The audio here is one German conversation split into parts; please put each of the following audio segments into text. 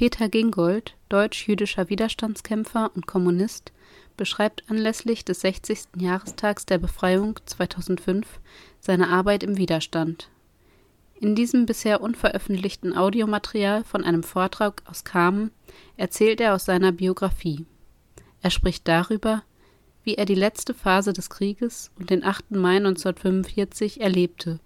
Peter Gingold, deutsch-jüdischer Widerstandskämpfer und Kommunist, beschreibt anlässlich des 60. Jahrestags der Befreiung 2005 seine Arbeit im Widerstand. In diesem bisher unveröffentlichten Audiomaterial von einem Vortrag aus Kamen erzählt er aus seiner Biografie. Er spricht darüber, wie er die letzte Phase des Krieges und den 8. Mai 1945 erlebte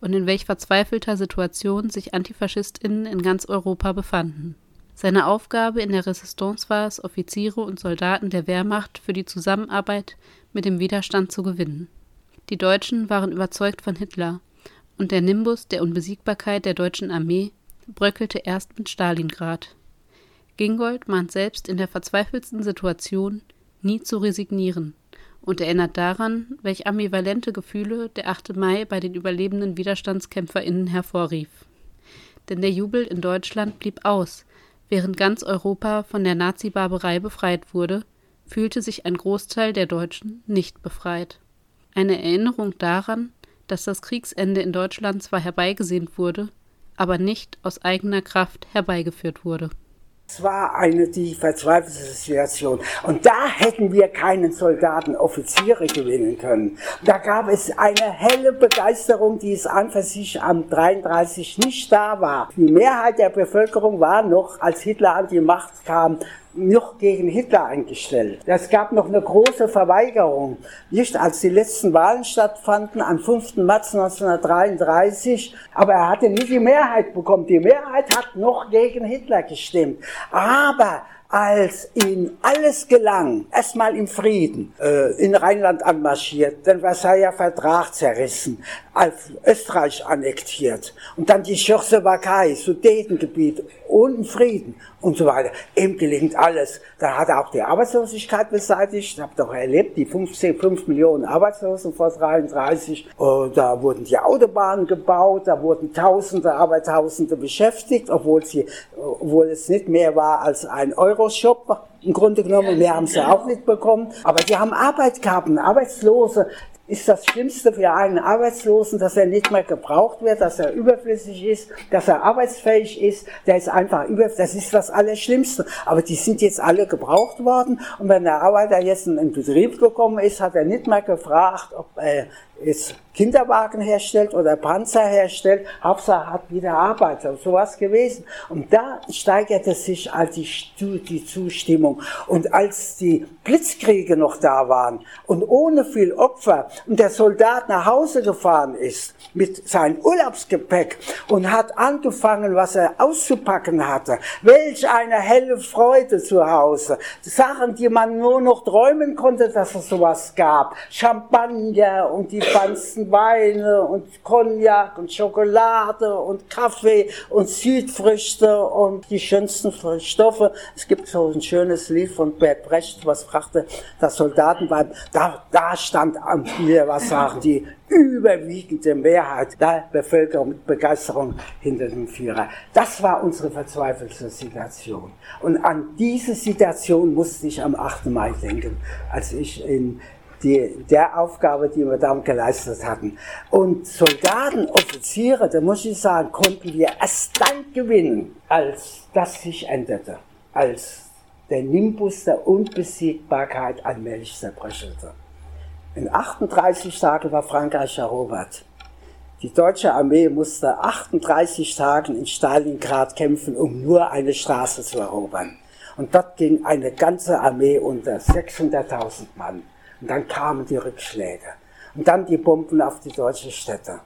und in welch verzweifelter Situation sich Antifaschistinnen in ganz Europa befanden. Seine Aufgabe in der Resistance war es, Offiziere und Soldaten der Wehrmacht für die Zusammenarbeit mit dem Widerstand zu gewinnen. Die Deutschen waren überzeugt von Hitler, und der Nimbus der Unbesiegbarkeit der deutschen Armee bröckelte erst mit Stalingrad. Gingold mahnt selbst in der verzweifelsten Situation, nie zu resignieren und erinnert daran, welch ambivalente Gefühle der 8. Mai bei den überlebenden WiderstandskämpferInnen hervorrief. Denn der Jubel in Deutschland blieb aus, während ganz Europa von der Nazi-Barbarei befreit wurde, fühlte sich ein Großteil der Deutschen nicht befreit. Eine Erinnerung daran, dass das Kriegsende in Deutschland zwar herbeigesehnt wurde, aber nicht aus eigener Kraft herbeigeführt wurde. Es war eine die verzweifelte Situation. Und da hätten wir keinen Soldaten, Offiziere gewinnen können. Da gab es eine helle Begeisterung, die es an für sich am 33 nicht da war. Die Mehrheit der Bevölkerung war noch, als Hitler an die Macht kam, noch gegen Hitler eingestellt. Es gab noch eine große Verweigerung. Nicht als die letzten Wahlen stattfanden, am 5. März 1933, aber er hatte nicht die Mehrheit bekommen. Die Mehrheit hat noch gegen Hitler gestimmt. Aber als ihm alles gelang, erstmal im Frieden, äh, in Rheinland anmarschiert, den Versailler Vertrag zerrissen, als Österreich annektiert und dann die Tschechoslowakei, Sudetengebiet und Frieden und so weiter. Ihm gelingt alles. Dann hat er auch die Arbeitslosigkeit beseitigt. Ich habe doch erlebt, die 15, 5 Millionen Arbeitslosen vor 33. Und da wurden die Autobahnen gebaut, da wurden Tausende, Arbeitausende beschäftigt, obwohl, sie, obwohl es nicht mehr war als ein Euroshop im Grunde genommen. Mehr haben sie auch nicht bekommen. Aber die haben Arbeit gehabt, Arbeitslose, ist das Schlimmste für einen Arbeitslosen, dass er nicht mehr gebraucht wird, dass er überflüssig ist, dass er arbeitsfähig ist. Der ist einfach überflüssig. Das ist das Allerschlimmste. Aber die sind jetzt alle gebraucht worden. Und wenn der Arbeiter jetzt in den Betrieb gekommen ist, hat er nicht mehr gefragt, ob er jetzt Kinderwagen herstellt oder Panzer herstellt, Hauptsache hat wieder Arbeit, also sowas gewesen. Und da steigerte sich halt die, die Zustimmung. Und als die Blitzkriege noch da waren und ohne viel Opfer und der Soldat nach Hause gefahren ist mit seinem Urlaubsgepäck und hat angefangen, was er auszupacken hatte, welch eine helle Freude zu Hause. Sachen, die man nur noch träumen konnte, dass es sowas gab. Champagner und die feinsten Weine und Cognac und Schokolade und Kaffee und Südfrüchte und die schönsten Stoffe. Es gibt so ein schönes Lied von Bert Brecht, was fragte das Soldatenweib. Da, da stand am mir was sagen, die überwiegende Mehrheit der Bevölkerung mit Begeisterung hinter dem Führer. Das war unsere verzweifelte Situation. Und an diese Situation musste ich am 8. Mai denken, als ich in die, der Aufgabe, die wir damit geleistet hatten. Und Soldaten, Offiziere, da muss ich sagen, konnten wir erst dann gewinnen, als das sich änderte, als der Nimbus der Unbesiegbarkeit allmählich zerbröchelte. In 38 Tagen war Frankreich erobert. Die deutsche Armee musste 38 Tage in Stalingrad kämpfen, um nur eine Straße zu erobern. Und dort ging eine ganze Armee unter 600.000 Mann. Und dann kamen die Rückschläge. Und dann die Bomben auf die deutschen Städte.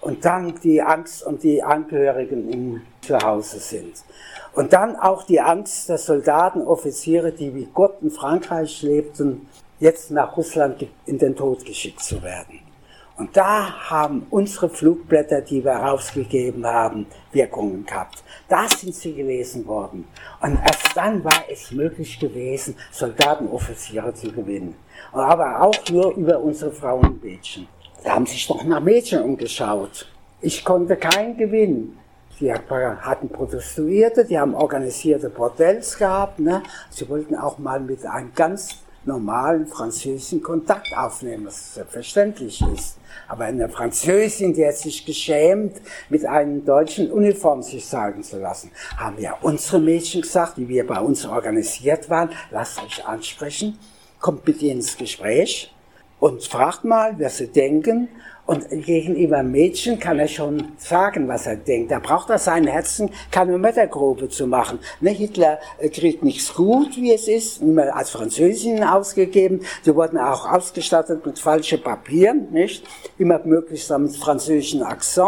Und dann die Angst um die Angehörigen im Zuhause sind. Und dann auch die Angst der Soldaten, Offiziere, die wie Gott in Frankreich lebten, jetzt nach Russland in den Tod geschickt zu werden. Und da haben unsere Flugblätter, die wir rausgegeben haben, Wirkungen gehabt. Da sind sie gelesen worden. Und erst dann war es möglich gewesen, Soldatenoffiziere zu gewinnen aber auch nur über unsere Frauen und Mädchen. Da haben sich doch nach Mädchen umgeschaut. Ich konnte keinen gewinnen. Die hatten Protestuierte, die haben organisierte Bordells gehabt. Ne? Sie wollten auch mal mit einem ganz normalen französischen Kontakt aufnehmen, was selbstverständlich ist. Aber eine Französin, die hat sich geschämt, mit einem deutschen Uniform sich zeigen zu lassen, haben ja unsere Mädchen gesagt, die wir bei uns organisiert waren, lasst euch ansprechen, kommt mit ihnen ins Gespräch und fragt mal, wer sie denken und gegenüber Mädchen kann er schon sagen, was er denkt. Da braucht er seinen Herzen keine Mettergrobe zu machen. Ne, Hitler äh, kriegt nichts gut, wie es ist, immer als Französin ausgegeben. Sie wurden auch ausgestattet mit falschen Papieren, nicht? Immer möglichst mit französischen Akzent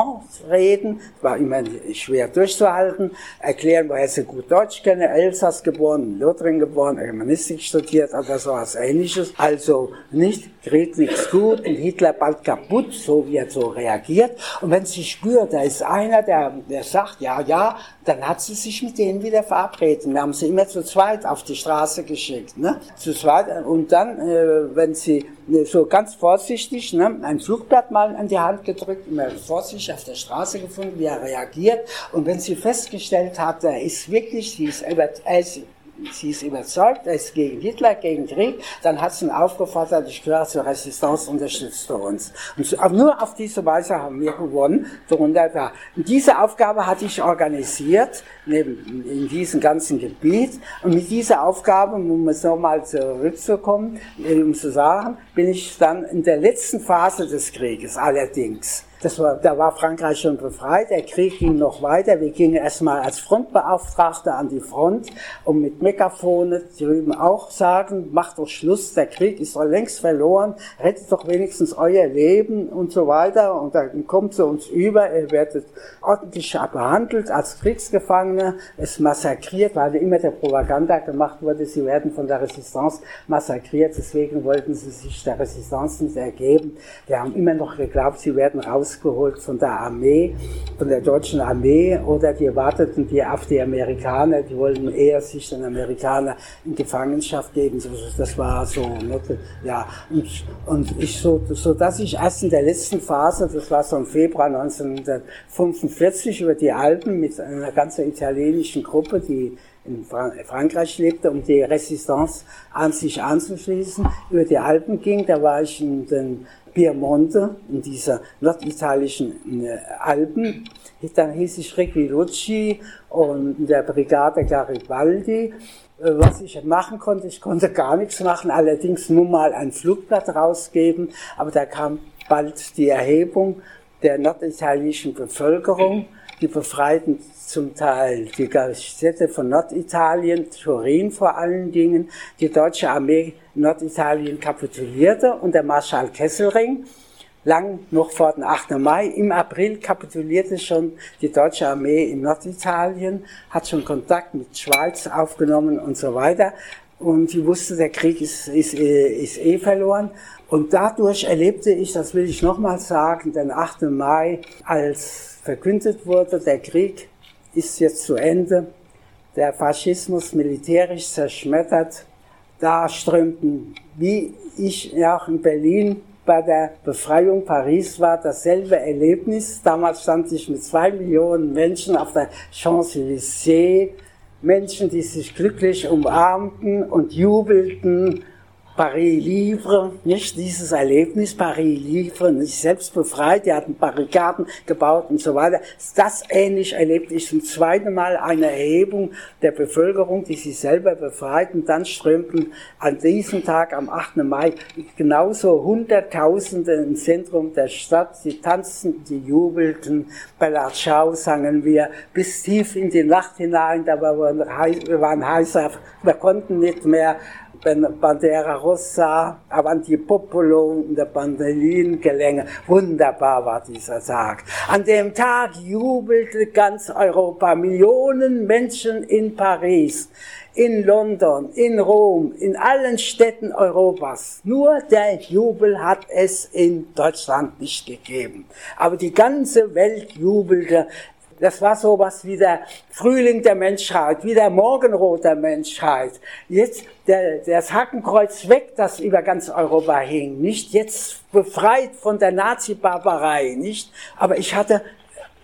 reden. War immer schwer durchzuhalten. Erklären, woher sie gut Deutsch kennen. Elsass geboren, Lothringen geboren, Germanistik studiert oder so was ähnliches. Also nicht, kriegt nichts gut und Hitler bald kaputt, so wie er so reagiert. Und wenn sie spürt, da ist einer, der, der sagt, ja, ja, dann hat sie sich mit denen wieder verabredet. Wir haben sie immer zu zweit auf die Straße geschickt. Ne? Zu zweit. Und dann, äh, wenn sie äh, so ganz vorsichtig ne, ein Flugblatt mal an die Hand gedrückt, immer vorsichtig auf der Straße gefunden, wie er reagiert. Und wenn sie festgestellt hat, er ist wirklich, sie ist, er ist sie ist überzeugt, er ist gegen Hitler, gegen Krieg, dann hat sie ihn aufgefordert, ich gehöre zur Resistance, unterstützt du uns. Und nur auf diese Weise haben wir gewonnen, darunter da. Und diese Aufgabe hatte ich organisiert, neben, in diesem ganzen Gebiet. Und mit dieser Aufgabe, um es nochmal zurückzukommen, um zu sagen, bin ich dann in der letzten Phase des Krieges allerdings das war, da war Frankreich schon befreit, der Krieg ging noch weiter. Wir gingen erstmal als Frontbeauftragte an die Front und mit Megafone drüben auch sagen, macht doch Schluss, der Krieg ist doch längst verloren, rettet doch wenigstens euer Leben und so weiter. Und dann kommt zu uns über, ihr werdet ordentlich behandelt als Kriegsgefangene, es massakriert, weil immer der Propaganda gemacht wurde, sie werden von der Resistance massakriert, deswegen wollten sie sich der Resistance nicht ergeben. Wir haben immer noch geglaubt, sie werden raus rausgeholt von der Armee, von der deutschen Armee, oder die warteten die auf die Amerikaner, die wollten eher sich den Amerikanern in Gefangenschaft geben. Das war so, ja, und, und ich so, so dass ich erst in der letzten Phase, das war so im Februar 1945 über die Alpen mit einer ganzen italienischen Gruppe, die in Frankreich lebte, um die Resistance an sich anzuschließen, über die Alpen ging. Da war ich in den Piemonte, in dieser norditalischen äh, Alpen. Dann hieß ich Requilucci und in der Brigade Garibaldi. Äh, was ich machen konnte, ich konnte gar nichts machen, allerdings nur mal ein Flugblatt rausgeben, aber da kam bald die Erhebung der norditalienischen Bevölkerung, die befreiten zum Teil die Städte von Norditalien, Turin vor allen Dingen. Die deutsche Armee Norditalien kapitulierte und der Marschall Kesselring lang noch vor dem 8. Mai. Im April kapitulierte schon die deutsche Armee in Norditalien, hat schon Kontakt mit Schweiz aufgenommen und so weiter. Und sie wusste, der Krieg ist, ist, ist eh verloren. Und dadurch erlebte ich, das will ich nochmal sagen, den 8. Mai, als verkündet wurde, der Krieg ist jetzt zu Ende. Der Faschismus militärisch zerschmettert. Da strömten, wie ich auch in Berlin bei der Befreiung Paris war, dasselbe Erlebnis. Damals stand ich mit zwei Millionen Menschen auf der Champs-Élysées. Menschen, die sich glücklich umarmten und jubelten Paris Livre, nicht dieses Erlebnis, Paris Livre, nicht selbst befreit, die hatten Barrikaden gebaut und so weiter. Das ähnlich erlebte ich zum zweiten Mal eine Erhebung der Bevölkerung, die sich selber befreiten. Dann strömten an diesem Tag, am 8. Mai, genauso Hunderttausende im Zentrum der Stadt. Sie tanzten, sie jubelten. Bei La Chao sangen wir bis tief in die Nacht hinein. Da waren wir waren heißer, wir konnten nicht mehr Bandera Rossa, Avanti Popolo der Bandelingelänge. Wunderbar war dieser Tag. An dem Tag jubelte ganz Europa, Millionen Menschen in Paris, in London, in Rom, in allen Städten Europas. Nur der Jubel hat es in Deutschland nicht gegeben. Aber die ganze Welt jubelte das war sowas wie der Frühling der Menschheit, wie der Morgenrot der Menschheit. Jetzt der, das Hakenkreuz weg, das über ganz Europa hing. Nicht jetzt befreit von der Nazi-Barbarei, nicht? Aber ich hatte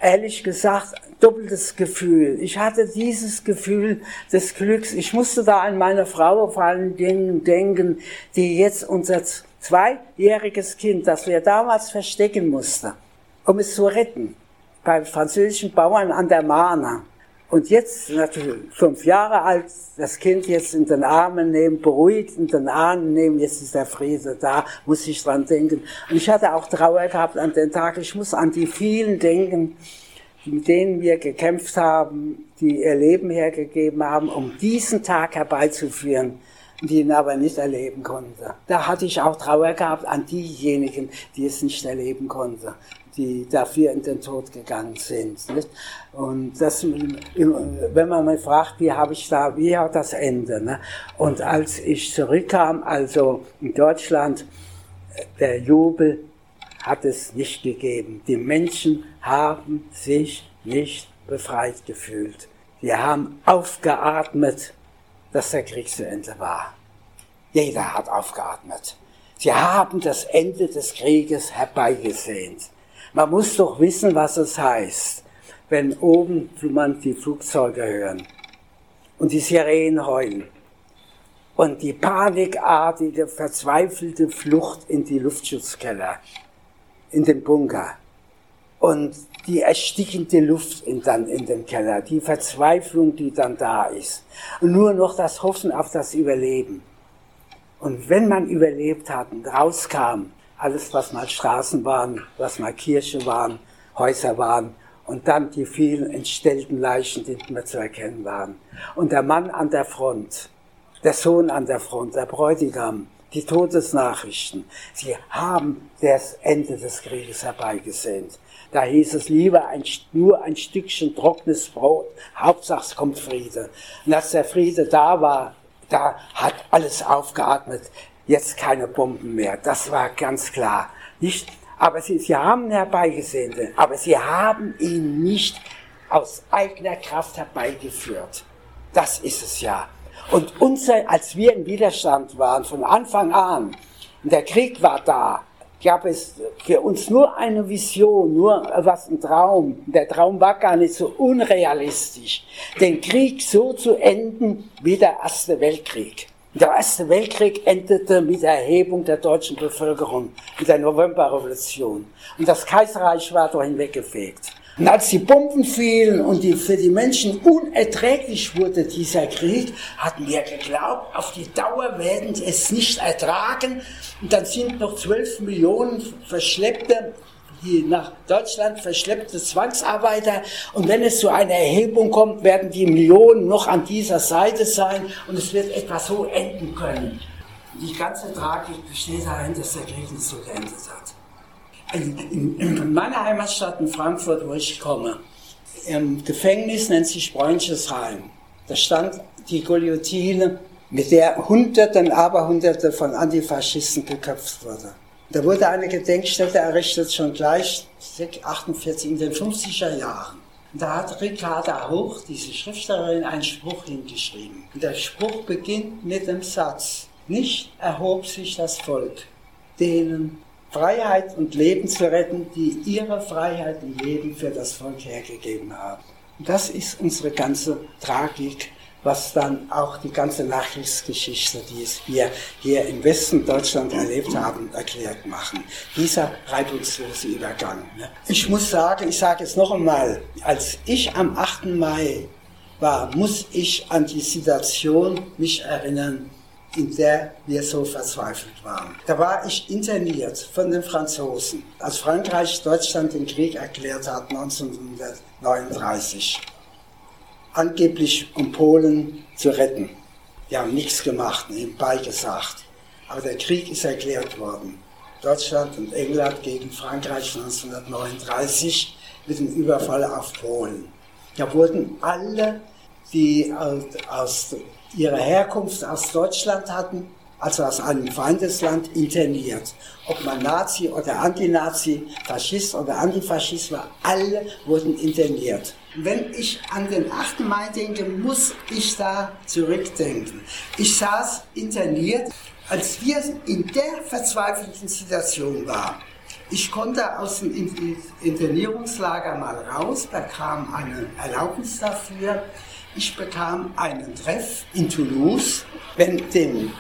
ehrlich gesagt, doppeltes Gefühl. Ich hatte dieses Gefühl des Glücks. Ich musste da an meine Frau vor allen Dingen denken, die jetzt unser zweijähriges Kind, das wir damals verstecken mussten, um es zu retten, bei französischen Bauern an der Marne. Und jetzt, natürlich fünf Jahre alt, das Kind jetzt in den Armen nehmen, beruhigt in den Armen nehmen, jetzt ist der Friede da, muss ich dran denken. Und ich hatte auch Trauer gehabt an den Tag, ich muss an die vielen denken, mit denen wir gekämpft haben, die ihr Leben hergegeben haben, um diesen Tag herbeizuführen, die ihn aber nicht erleben konnte. Da hatte ich auch Trauer gehabt an diejenigen, die es nicht erleben konnten die dafür in den Tod gegangen sind. Nicht? Und das, wenn man mich fragt, wie habe ich da, wie hat das Ende? Ne? Und als ich zurückkam, also in Deutschland, der Jubel hat es nicht gegeben. Die Menschen haben sich nicht befreit gefühlt. Die haben aufgeatmet, dass der Krieg zu Ende war. Jeder hat aufgeatmet. Sie haben das Ende des Krieges herbeigesehnt. Man muss doch wissen, was es heißt, wenn oben man die Flugzeuge hören und die Sirenen heulen und die panikartige, verzweifelte Flucht in die Luftschutzkeller, in den Bunker und die erstickende Luft in, dann in dem Keller, die Verzweiflung, die dann da ist und nur noch das Hoffen auf das Überleben. Und wenn man überlebt hat und rauskam, alles, was mal Straßen waren, was mal Kirche waren, Häuser waren und dann die vielen entstellten Leichen, die nicht mehr zu erkennen waren. Und der Mann an der Front, der Sohn an der Front, der Bräutigam, die Todesnachrichten, sie haben das Ende des Krieges herbeigesehnt. Da hieß es lieber ein, nur ein Stückchen trockenes Brot, Hauptsache es kommt Friede. Und als der Friede da war, da hat alles aufgeatmet jetzt keine Bomben mehr. Das war ganz klar. Nicht? Aber sie, sie haben herbeigesehen, aber sie haben ihn nicht aus eigener Kraft herbeigeführt. Das ist es ja. Und unser, als wir im Widerstand waren, von Anfang an, der Krieg war da, gab es für uns nur eine Vision, nur was ein Traum. Der Traum war gar nicht so unrealistisch, den Krieg so zu enden wie der Erste Weltkrieg. Der Erste Weltkrieg endete mit der Erhebung der deutschen Bevölkerung, mit der Novemberrevolution. Und das Kaiserreich war dahin weggefegt. Und als die Bomben fielen und die, für die Menschen unerträglich wurde dieser Krieg, hatten wir geglaubt, auf die Dauer werden sie es nicht ertragen. Und dann sind noch zwölf Millionen Verschleppte die nach Deutschland verschleppte Zwangsarbeiter. Und wenn es zu einer Erhebung kommt, werden die Millionen noch an dieser Seite sein und es wird etwa so enden können. Die ganze Tragik besteht darin, dass der Krieg nicht so geendet hat. In, in meiner Heimatstadt in Frankfurt, wo ich komme, im Gefängnis nennt sich Bräunchesheim. Da stand die Guillotine, mit der Hunderte und Aberhunderte von Antifaschisten geköpft wurde. Da wurde eine Gedenkstätte errichtet, schon gleich 48 in den 50er Jahren. Da hat Ricarda Hoch, diese Schriftstellerin, einen Spruch hingeschrieben. Und der Spruch beginnt mit dem Satz, nicht erhob sich das Volk, denen Freiheit und Leben zu retten, die ihre Freiheit und Leben für das Volk hergegeben haben. Und das ist unsere ganze Tragik was dann auch die ganze Nachkriegsgeschichte, die wir hier im Westen Deutschland erlebt haben, erklärt machen. Dieser reibungslose Übergang. Ne? Ich muss sagen, ich sage es noch einmal, als ich am 8. Mai war, muss ich an die Situation mich erinnern, in der wir so verzweifelt waren. Da war ich interniert von den Franzosen, als Frankreich Deutschland den Krieg erklärt hat 1939 angeblich um Polen zu retten. Die haben nichts gemacht, nebenbei gesagt. Aber der Krieg ist erklärt worden. Deutschland und England gegen Frankreich 1939 mit dem Überfall auf Polen. Da wurden alle, die aus ihrer Herkunft aus Deutschland hatten, also aus einem Feindesland, interniert. Ob man Nazi oder Antinazi, Faschist oder Antifaschist war, alle wurden interniert. Wenn ich an den 8. Mai denke, muss ich da zurückdenken. Ich saß interniert, als wir in der verzweifelten Situation waren. Ich konnte aus dem Internierungslager mal raus, bekam eine Erlaubnis dafür. Ich bekam einen Treff in Toulouse, wenn dem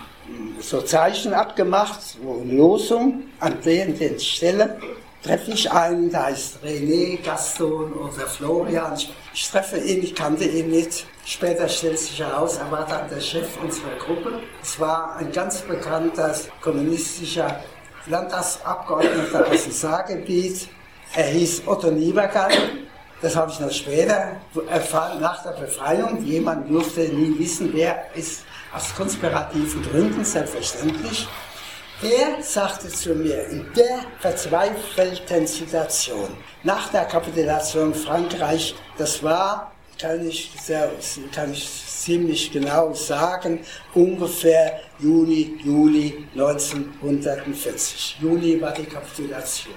so Zeichen abgemacht, so Losung an der den Stelle treffe ich einen, da ist René, Gaston oder Florian. Ich, ich, treffe ihn, ich kannte ihn nicht. Später stellt sich heraus, er war dann der Chef unserer Gruppe. Es war ein ganz bekannter kommunistischer Landtagsabgeordneter aus dem Saargebiet. Er hieß Otto Niebergall. Das habe ich noch später erfahren, nach der Befreiung. Jemand durfte nie wissen, wer ist aus konspirativen Gründen, selbstverständlich. Er sagte zu mir in der verzweifelten Situation, nach der Kapitulation Frankreich, das war, kann ich, sehr, kann ich ziemlich genau sagen, ungefähr Juni, Juli 1940. Juni war die Kapitulation.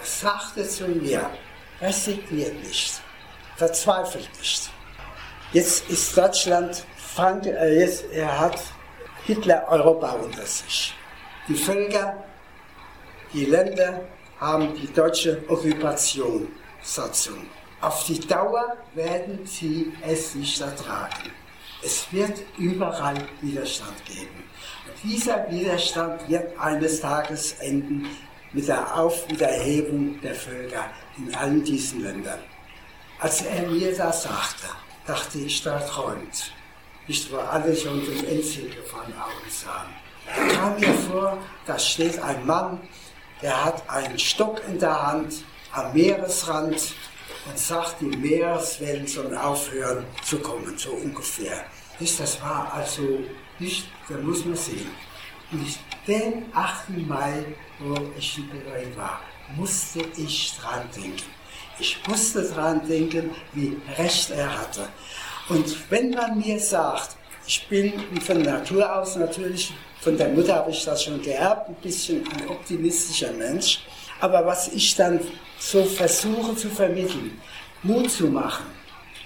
Er sagte zu mir, resigniert nicht, verzweifelt nicht. Jetzt ist Deutschland, Frank, äh, jetzt, er hat Hitler Europa unter sich. Die Völker, die Länder haben die deutsche Okkupation Satzung. Auf die Dauer werden sie es nicht ertragen. Es wird überall Widerstand geben. Und dieser Widerstand wird eines Tages enden mit der Auf- und Erhebung der Völker in allen diesen Ländern. Als er mir das sagte, dachte ich, da träumt. Nicht war alles schon dem Endziel von Augen sahen. Kam mir vor, da steht ein Mann, der hat einen Stock in der Hand am Meeresrand und sagt, die Meereswellen sollen aufhören zu kommen, so ungefähr. Das war also nicht, da muss man sehen. Und den 8. Mai, wo ich in Berlin war, musste ich dran denken. Ich musste dran denken, wie recht er hatte. Und wenn man mir sagt, ich bin von Natur aus natürlich von der Mutter habe ich das schon geerbt, ein bisschen ein optimistischer Mensch. Aber was ich dann so versuche zu vermitteln, Mut zu machen,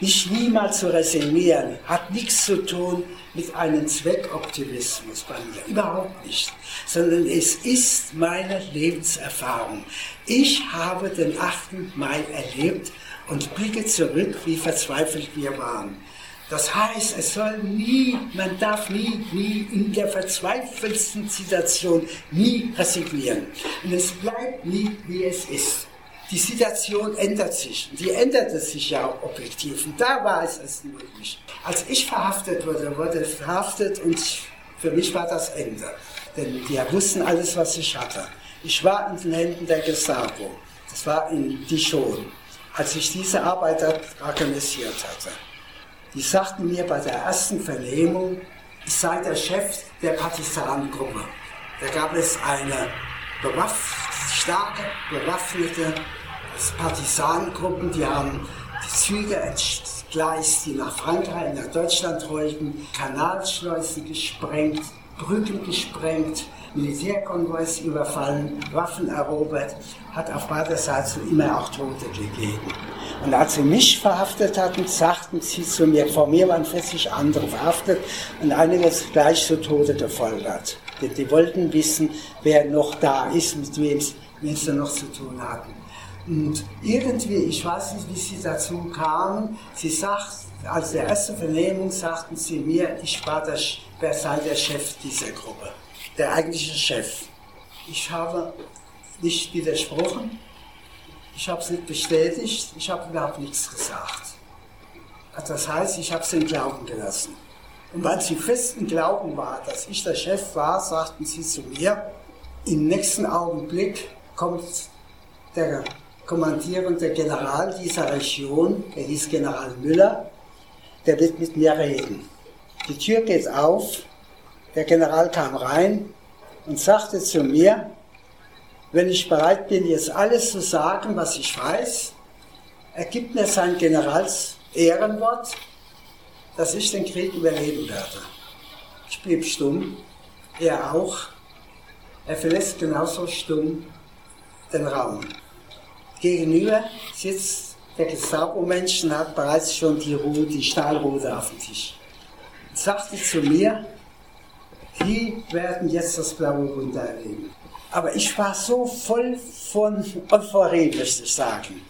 nicht niemals zu resignieren, hat nichts zu tun mit einem Zweckoptimismus bei mir. Überhaupt nicht. Sondern es ist meine Lebenserfahrung. Ich habe den 8. Mai erlebt und blicke zurück, wie verzweifelt wir waren. Das heißt, es soll nie, man darf nie, nie in der verzweifelsten Situation nie resignieren. Und es bleibt nie, wie es ist. Die Situation ändert sich. Die änderte sich ja auch objektiv. Und da war es es möglich. Als ich verhaftet wurde, wurde verhaftet und für mich war das Ende. Denn die wussten alles, was ich hatte. Ich war in den Händen der Gestapo. Das war in Dijon, als ich diese Arbeit organisiert hatte. Die sagten mir bei der ersten Vernehmung, ich sei der Chef der Partisanengruppe. Da gab es eine bewaff starke, bewaffnete Partisanengruppen, die haben die Züge entgleist, die nach Frankreich, nach Deutschland rollten, Kanalschleusen gesprengt, Brücken gesprengt, Militärkonvois überfallen, Waffen erobert, hat auf Seite immer auch Tote gegeben. Und als sie mich verhaftet hatten, sagten sie zu mir, vor mir waren 40 andere verhaftet und einige gleich zu Tode gefolgert. Denn die wollten wissen, wer noch da ist, mit wem sie noch zu tun hatten. Und irgendwie, ich weiß nicht, wie sie dazu kamen, sie sagt, als der erste Vernehmung sagten sie mir, ich war der, sei der Chef dieser Gruppe der eigentliche Chef. Ich habe nicht widersprochen, ich habe es nicht bestätigt, ich habe überhaupt nichts gesagt. Das heißt, ich habe es in Glauben gelassen. Und weil sie festen Glauben war, dass ich der Chef war, sagten sie zu mir, im nächsten Augenblick kommt der kommandierende General dieser Region, der hieß General Müller, der wird mit mir reden. Die Tür geht auf der General kam rein und sagte zu mir, wenn ich bereit bin, jetzt alles zu sagen, was ich weiß, er gibt mir sein Generals Ehrenwort, dass ich den Krieg überleben werde. Ich blieb stumm, er auch. Er verlässt genauso stumm den Raum. Gegenüber sitzt der Gestapo-Mensch und hat bereits schon die, Ruhe, die Stahlrute auf dem Tisch. Und sagte zu mir, die werden jetzt das blaue Wunder erleben. Aber ich war so voll von Euphorie, möchte ich sagen.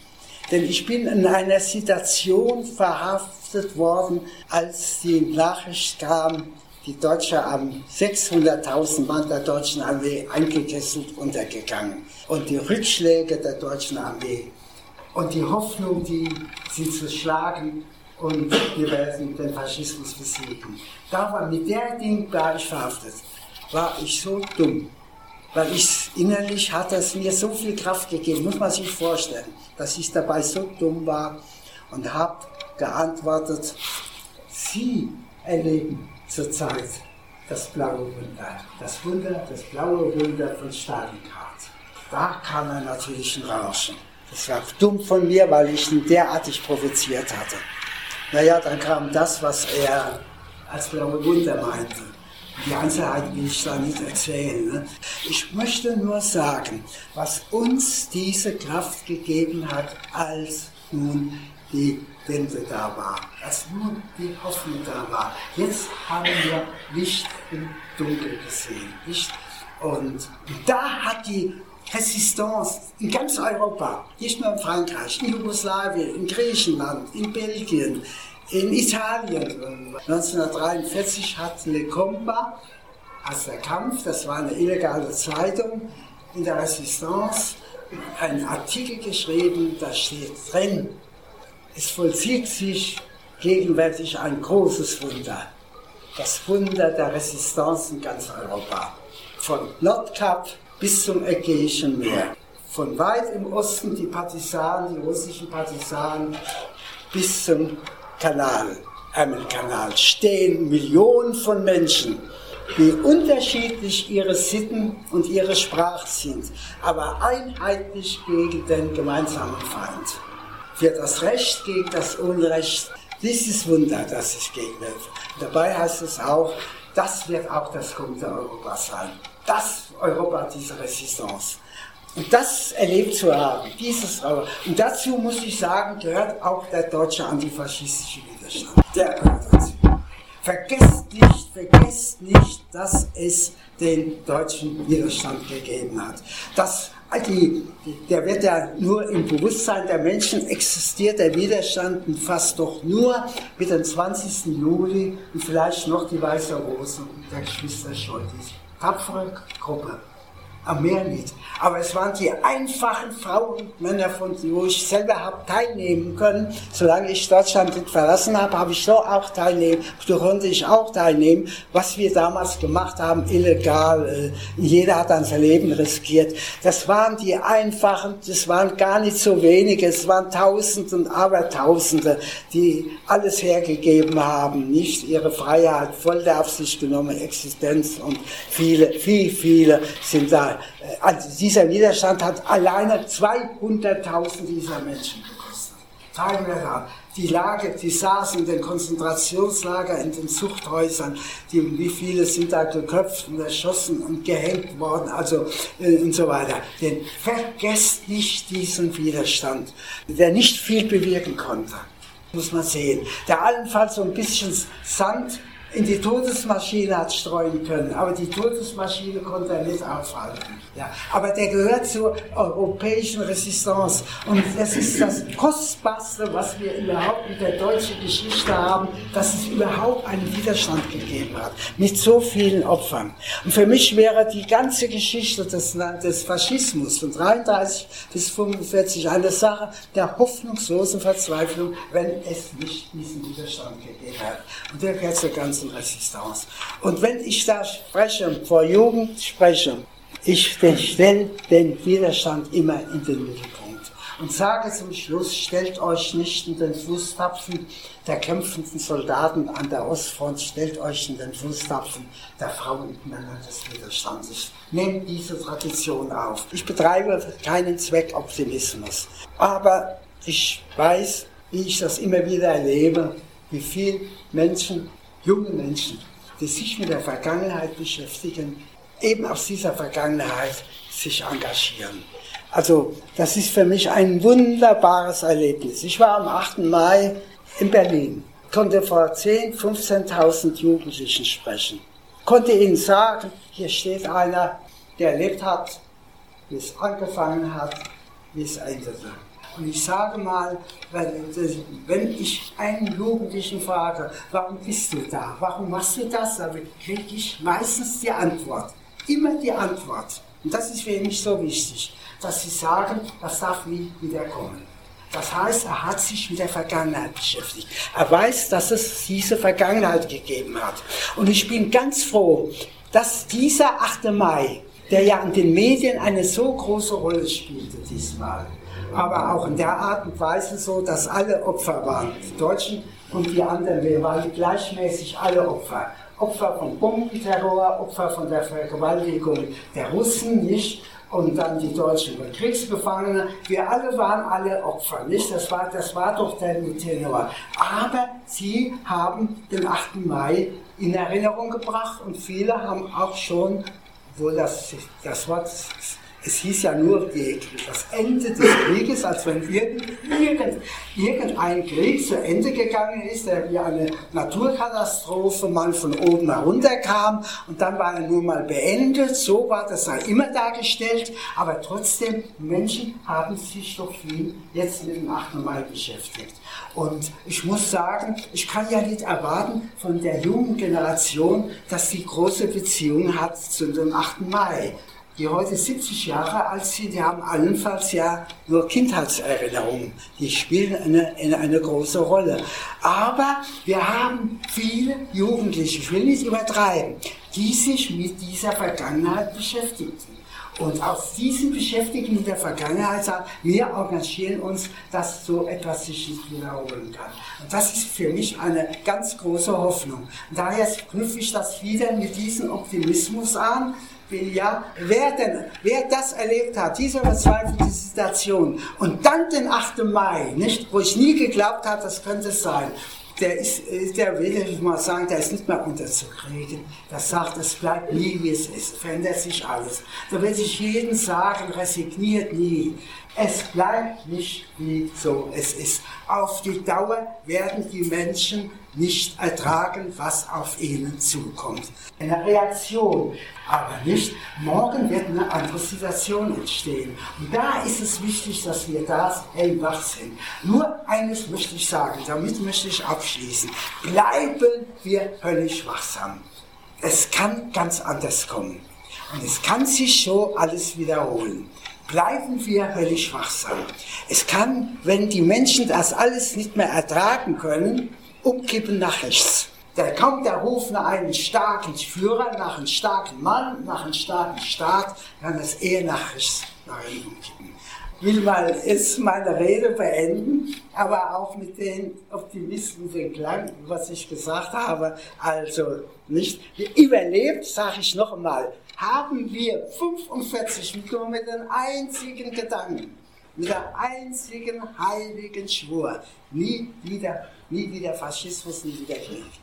Denn ich bin in einer Situation verhaftet worden, als die Nachricht kam, die Deutsche haben 600.000 Mann der deutschen Armee eingekesselt untergegangen. Und die Rückschläge der deutschen Armee und die Hoffnung, die sie zu schlagen und wir werden den Faschismus besiegen. Da war mit der Ding war ich verhaftet. War ich so dumm. Weil ich innerlich hat es mir so viel Kraft gegeben, muss man sich vorstellen, dass ich dabei so dumm war und habe geantwortet, Sie erleben zurzeit das blaue Wunder. Das Wunder, das blaue Wunder von Stalingrad. Da kam er natürlich ein Rauschen. Das war dumm von mir, weil ich ihn derartig provoziert hatte. Naja, dann kam das, was er als blaue Wunder meinte. Die Einzelheiten will ich da nicht erzählen. Ne? Ich möchte nur sagen, was uns diese Kraft gegeben hat, als nun die Wende da war, als nur die Hoffnung da war. Jetzt haben wir Licht im Dunkel gesehen. Licht. Und da hat die Resistance in ganz Europa, nicht nur in Frankreich, in Jugoslawien, in Griechenland, in Belgien, in Italien. 1943 hat Le Compa, als der Kampf, das war eine illegale Zeitung, in der Resistance einen Artikel geschrieben, da steht drin, es vollzieht sich gegenwärtig ein großes Wunder. Das Wunder der Resistance in ganz Europa. Von Nordkap bis zum Ägäischen Meer. Von weit im Osten die Partisanen, die russischen Partisanen, bis zum Kanal, Ärmelkanal, stehen Millionen von Menschen, wie unterschiedlich ihre Sitten und ihre Sprache sind, aber einheitlich gegen den gemeinsamen Feind. Für das Recht gegen das Unrecht, dieses Wunder, das ich gegenhelfe. Dabei heißt es auch, das wird auch das kommende Europa sein. Das Europa dieser Resistance. Und das erlebt zu haben, dieses Europa. Und dazu muss ich sagen, gehört auch der deutsche antifaschistische Widerstand. Der gehört dazu. Vergesst nicht, vergesst nicht, dass es den deutschen Widerstand gegeben hat. Dass die, der wird ja nur im Bewusstsein der Menschen existiert, der Widerstand fast doch nur mit dem 20. Juli und vielleicht noch die Weiße Rose und der Geschwister Scholtis tapfere Gruppe. Am Meer nicht. Aber es waren die einfachen Frauen und Männer, von wo ich selber habe teilnehmen können. Solange ich Deutschland nicht verlassen habe, habe ich so auch teilnehmen, so konnte ich auch teilnehmen, was wir damals gemacht haben, illegal. Äh, jeder hat dann sein Leben riskiert. Das waren die einfachen, das waren gar nicht so wenige, es waren Tausende und Abertausende, die alles hergegeben haben, nicht ihre Freiheit voll auf sich genommen, Existenz und viele, viel, viele sind da äh, also dieser Widerstand hat alleine 200.000 dieser Menschen gekostet. Die Lage, die saßen in den Konzentrationslager, in den Zuchthäusern, die, wie viele sind da geköpft und erschossen und gehängt worden, also äh, und so weiter. Denn vergesst nicht diesen Widerstand, der nicht viel bewirken konnte. Muss man sehen. Der allenfalls so ein bisschen Sand in die Todesmaschine hat streuen können, aber die Todesmaschine konnte er nicht aufhalten. Ja, aber der gehört zur europäischen Resistance und das ist das Kostbarste, was wir überhaupt in der deutschen Geschichte haben, dass es überhaupt einen Widerstand gegeben hat, mit so vielen Opfern. Und für mich wäre die ganze Geschichte des, des Faschismus von 33 bis 45 eine Sache der hoffnungslosen Verzweiflung, wenn es nicht diesen Widerstand gegeben hat. Und der gehört zur ganzen Resistance. Und wenn ich da spreche, vor Jugend spreche, ich stelle den Widerstand immer in den Mittelpunkt und sage zum Schluss, stellt euch nicht in den Fußtapfen der kämpfenden Soldaten an der Ostfront, stellt euch in den Fußtapfen der Frauen und Männer des Widerstandes. Nehmt diese Tradition auf. Ich betreibe keinen Zweckoptimismus, aber ich weiß, wie ich das immer wieder erlebe, wie viele Menschen junge Menschen, die sich mit der Vergangenheit beschäftigen, eben aus dieser Vergangenheit sich engagieren. Also das ist für mich ein wunderbares Erlebnis. Ich war am 8. Mai in Berlin, konnte vor 10.000, 15.000 Jugendlichen sprechen, konnte ihnen sagen, hier steht einer, der erlebt hat, wie es angefangen hat, wie es endete. Und ich sage mal, wenn ich einen Jugendlichen frage, warum bist du da, warum machst du das, dann kriege ich meistens die Antwort. Immer die Antwort. Und das ist für mich so wichtig, dass sie sagen, das darf nie wieder kommen. Das heißt, er hat sich mit der Vergangenheit beschäftigt. Er weiß, dass es diese Vergangenheit gegeben hat. Und ich bin ganz froh, dass dieser 8. Mai, der ja in den Medien eine so große Rolle spielte diesmal, aber auch in der Art und Weise so, dass alle Opfer waren, die Deutschen und die anderen, wir waren gleichmäßig alle Opfer. Opfer von Bombenterror, Opfer von der Vergewaltigung der Russen, nicht? Und dann die deutschen Kriegsgefangenen. Wir alle waren alle Opfer, nicht? Das war, das war doch der Tenor. Aber sie haben den 8. Mai in Erinnerung gebracht und viele haben auch schon, wohl das, das Wort es hieß ja nur das Ende des Krieges, als wenn irgend, irgend, irgendein Krieg zu Ende gegangen ist, der wie eine Naturkatastrophe mal von oben herunterkam und dann war er nur mal beendet. So war das ja immer dargestellt, aber trotzdem, Menschen haben sich doch viel jetzt mit dem 8. Mai beschäftigt. Und ich muss sagen, ich kann ja nicht erwarten von der jungen Generation, dass sie große Beziehungen hat zu dem 8. Mai die heute 70 Jahre alt sind, die haben allenfalls ja nur Kindheitserinnerungen. Die spielen eine, eine, eine große Rolle. Aber wir haben viele Jugendliche, ich will nicht übertreiben, die sich mit dieser Vergangenheit beschäftigten. Und aus diesem Beschäftigen mit der Vergangenheit sagen, wir engagieren uns, dass so etwas sich nicht wiederholen kann. Und das ist für mich eine ganz große Hoffnung. Und daher knüpfe ich das wieder mit diesem Optimismus an, ja, wer denn, wer das erlebt hat, diese verzweifelte Situation und dann den 8. Mai, nicht, wo ich nie geglaubt habe, das könnte sein, der ist, der will ich mal sagen, der ist nicht mehr unterzukriegen. Der sagt, es bleibt nie wie es ist, verändert sich alles. Da will ich jeden sagen, resigniert nie. Es bleibt nicht wie so es ist. Auf die Dauer werden die Menschen nicht ertragen, was auf ihnen zukommt. Eine Reaktion, aber nicht, morgen wird eine andere Situation entstehen. Und da ist es wichtig, dass wir da hellwach sind. Nur eines möchte ich sagen, damit möchte ich abschließen. Bleiben wir höllisch wachsam. Es kann ganz anders kommen. Und es kann sich so alles wiederholen bleiben wir höllisch wachsam. Es kann, wenn die Menschen das alles nicht mehr ertragen können, umkippen nach rechts. Da kommt der Ruf nach einem starken Führer, nach einem starken Mann, nach einem starken Staat, kann das eher nach rechts nach umkippen. Ich will mal jetzt meine Rede beenden, aber auch mit den Optimisten den Klang, was ich gesagt habe. Also nicht überlebt, sage ich noch einmal, haben wir 45 mit nur mit den einzigen Gedanken, mit der einzigen heiligen Schwur, nie wieder, nie wieder Faschismus, nie wieder Krieg.